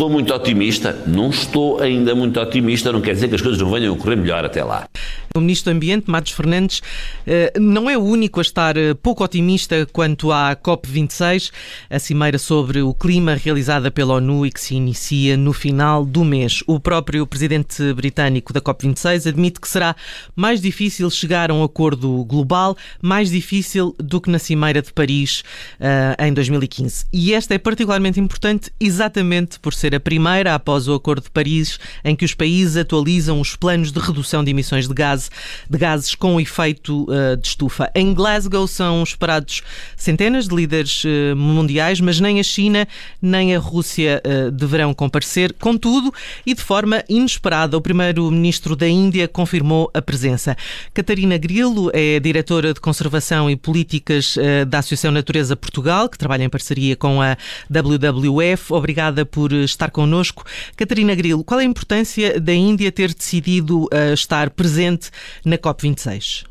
Estou muito otimista? Não estou ainda muito otimista, não quer dizer que as coisas não venham a correr melhor até lá. O Ministro do Ambiente, Matos Fernandes, eh, não é o único a estar eh, pouco otimista quanto à COP26, a cimeira sobre o clima realizada pela ONU e que se inicia no final do mês. O próprio presidente britânico da COP26 admite que será mais difícil chegar a um acordo global, mais difícil do que na cimeira de Paris eh, em 2015. E esta é particularmente importante exatamente por ser a primeira após o Acordo de Paris em que os países atualizam os planos de redução de emissões de gases de gases com efeito uh, de estufa. Em Glasgow são esperados centenas de líderes uh, mundiais, mas nem a China nem a Rússia uh, deverão comparecer. Contudo, e de forma inesperada, o primeiro-ministro da Índia confirmou a presença. Catarina Grilo é diretora de Conservação e Políticas da Associação Natureza Portugal, que trabalha em parceria com a WWF. Obrigada por estar connosco. Catarina Grilo, qual é a importância da Índia ter decidido estar presente na COP26.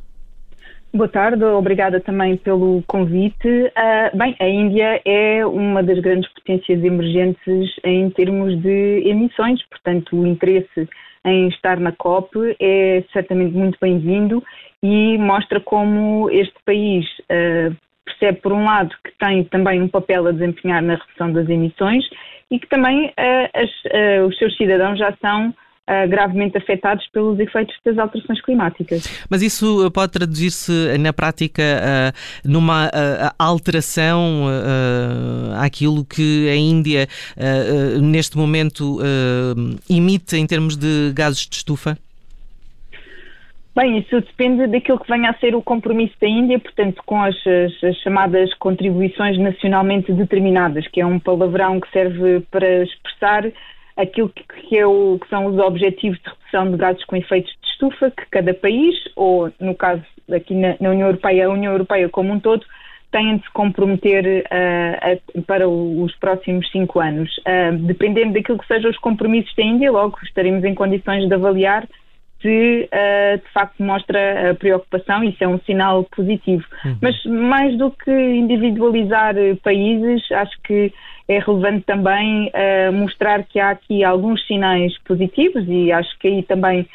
Boa tarde, obrigada também pelo convite. Uh, bem, a Índia é uma das grandes potências emergentes em termos de emissões, portanto, o interesse em estar na COP é certamente muito bem-vindo e mostra como este país uh, percebe, por um lado, que tem também um papel a desempenhar na redução das emissões e que também uh, as, os seus cidadãos já são uh, gravemente afetados pelos efeitos das alterações climáticas. Mas isso uh, pode traduzir-se na prática uh, numa uh, alteração àquilo que a Índia neste momento emite em termos de gases de estufa? Bem, isso depende daquilo que venha a ser o compromisso da Índia, portanto, com as, as, chamadas contribuições nacionalmente determinadas, que é um palavrão que serve para expressar aquilo que, que, é o, que são os objetivos de redução de gases com efeitos de estufa que cada país, ou no caso aqui na, na União Europeia, a União Europeia como um todo, têm de se comprometer uh, a, para os próximos cinco anos. Uh, dependendo daquilo que sejam os compromissos da Índia, logo estaremos em condições de avaliar se uh, de facto mostra a preocupação, isso é um sinal positivo. Uhum. Mas mais do que individualizar países, acho que é relevante também uh, mostrar que há aqui alguns sinais positivos e acho que aí também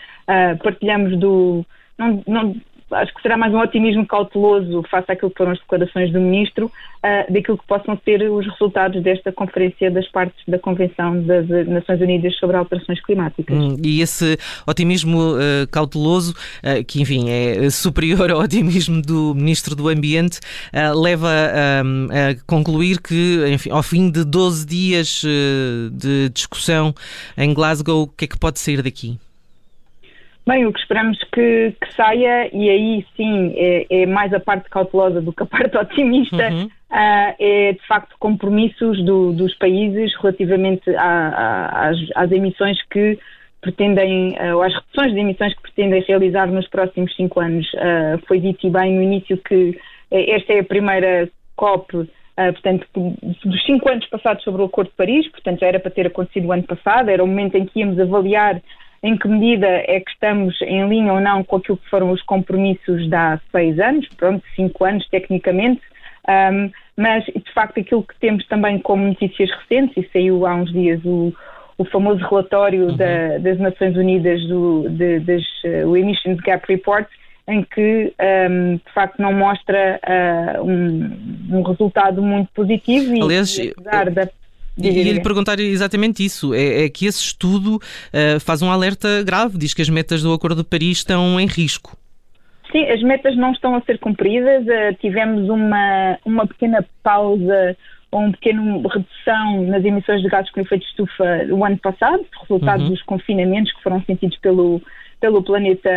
partilhamos do. Não, não, acho que será mais um otimismo cauteloso face àquilo que foram as declarações do Ministro, uh, daquilo que possam ser os resultados desta conferência das partes da Convenção das Nações Unidas sobre Alterações Climáticas. Hum, e esse otimismo uh, cauteloso, uh, que enfim é superior ao otimismo do Ministro do Ambiente, leva a concluir que, enfim, ao fim de 12 dias de discussão em Glasgow, o que é que pode sair daqui? Bem, o que esperamos que, que saia, e aí sim é, é, mais a parte cautelosa do que a parte otimista, uhum. uh, é de facto compromissos do, dos países relativamente a, a, às, às, emissões que pretendem, uh, ou às reduções de emissões que pretendem realizar nos próximos cinco anos. Uh, foi dito e bem no início que esta é a primeira COP Uh, portanto, dos cinco anos passados sobre o Acordo de Paris, portanto já era para ter acontecido o ano passado, era o momento em que íamos avaliar em que medida é que estamos em linha ou não com aquilo que foram os compromissos de há seis anos, pronto, cinco anos tecnicamente, um, mas de facto aquilo que temos também como notícias recentes, e saiu há uns dias o, o famoso relatório uhum. da, das Nações Unidas do de, das, uh, o Emissions Gap Report, em que um, de facto não mostra uh, um, um, resultado muito positivo Aliás, e apesar da e lhe perguntar exatamente isso: é, é que esse estudo uh, faz um alerta grave, diz que as metas do Acordo de Paris estão em risco. Sim, as metas não estão a ser cumpridas. Uh, tivemos uma, uma pequena pausa ou uma pequena redução nas emissões de gases com efeito de estufa o ano passado, resultado uhum. dos confinamentos que foram sentidos pelo, pelo planeta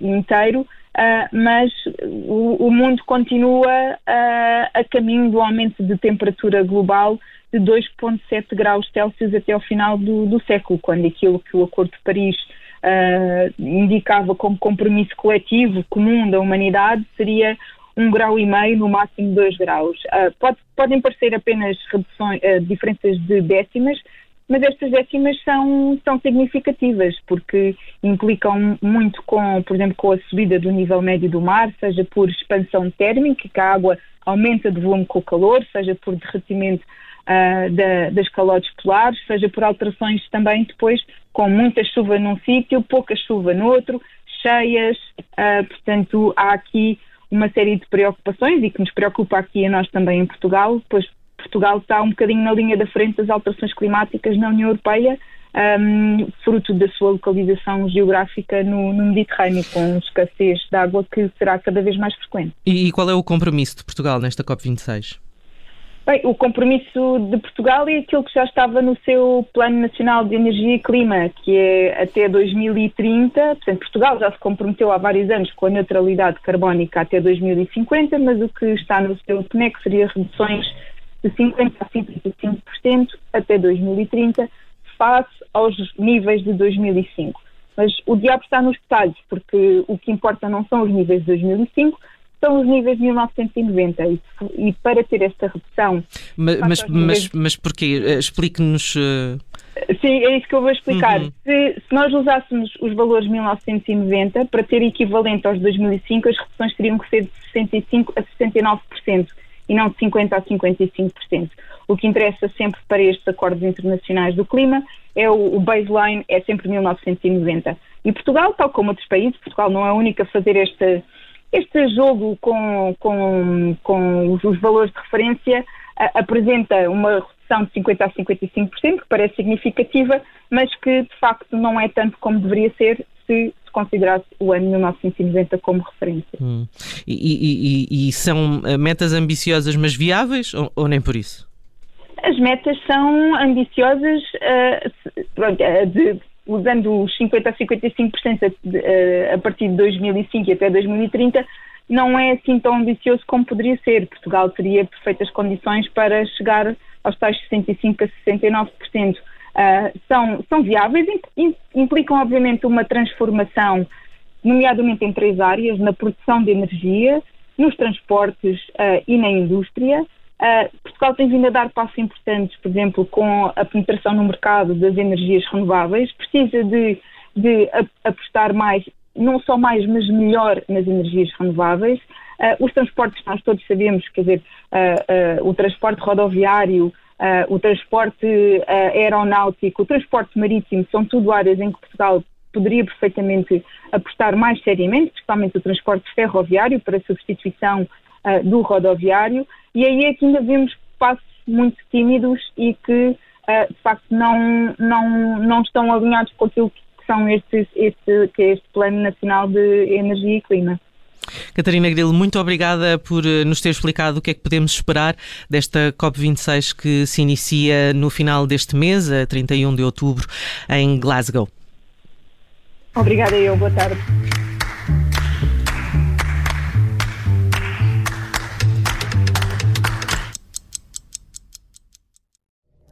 inteiro. Uh, mas o, o, mundo continua uh, a caminho do aumento de temperatura global de 2,7 graus Celsius até ao final do, do, século, quando aquilo que o Acordo de Paris uh, indicava como compromisso coletivo comum da humanidade seria um grau e meio, no máximo dois graus. Uh, pode, podem parecer apenas reduções, uh, diferenças de décimas, mas estas décimas são, são significativas porque implicam muito com, por exemplo, com a subida do nível médio do mar, seja por expansão térmica, que a água aumenta de volume com o calor, seja por derretimento uh, da, das calotes polares, seja por alterações também depois com muita chuva num sítio, pouca chuva no outro, cheias, uh, portanto há aqui uma série de preocupações e que nos preocupa aqui a nós também em Portugal, pois Portugal está um bocadinho na linha da frente das alterações climáticas na União Europeia, um, fruto da sua localização geográfica no, no, Mediterrâneo, com escassez de água que será cada vez mais frequente. E, e qual é o compromisso de Portugal nesta COP26? Bem, o compromisso de Portugal é aquilo que já estava no seu Plano Nacional de Energia e Clima, que é até 2030. Portanto, Portugal já se comprometeu há vários anos com a neutralidade carbónica até 2050, mas o que está no seu PNEC seria reduções de 50% a 55% até 2030, face aos níveis de 2005. Mas o diabo está nos detalhes, porque o que importa não são os níveis de 2005, são os níveis de 1990 e, e para ter esta redução. Mas, mas, mas, mas porquê? Eh, explique-nos. Uh... Sim, é isso que eu vou explicar. Uhum. Se, se, nós usássemos os valores de 1990 para ter equivalente aos 2005, as reduções teriam que ser de 65% a 69% e não de 50% a 55%. O que interessa sempre para estes acordos internacionais do clima é o, o baseline, é sempre 1990. E Portugal, tal como outros países, Portugal não é a única a fazer esta este jogo com, com, com os, os valores de referência a, apresenta uma redução de 50% a 55%, que parece significativa, mas que de facto não é tanto como deveria ser se se considerasse o ano 1990 como referência. Hum. E, e, e, são eh, metas ambiciosas, mas viáveis, ou, ou nem por isso? As metas são ambiciosas uh, uh, de, usando os 50% a 55% a, a partir de 2005 e até 2030, não é assim tão ambicioso como poderia ser. Portugal teria perfeitas condições para chegar aos tais 65% a 69%. Uh, são, são viáveis, implicam obviamente uma transformação, nomeadamente em três áreas, na produção de energia, nos transportes uh, e na indústria. Uh, Portugal tem vindo a dar passos importantes, por exemplo, com a penetração no mercado das energias renováveis, precisa de, de apostar mais, não só mais, mas melhor nas energias renováveis. Uh, os transportes, nós todos sabemos, quer dizer, uh, o transporte rodoviário, o transporte aeronáutico, o transporte marítimo, são tudo áreas em que Portugal poderia perfeitamente apostar mais seriamente, principalmente o transporte ferroviário para substituição uh, do rodoviário, e aí é que ainda vemos passos muito tímidos e que, uh, de facto, não, não, não estão alinhados com aquilo que são estes, este, que é este Plano Nacional de Energia e Clima. Catarina Grilo, muito obrigada por eh, nos ter explicado o que é que podemos esperar desta COP26 que se inicia no final deste mês, a 31 de outubro, em Glasgow. Obrigada eu, boa tarde.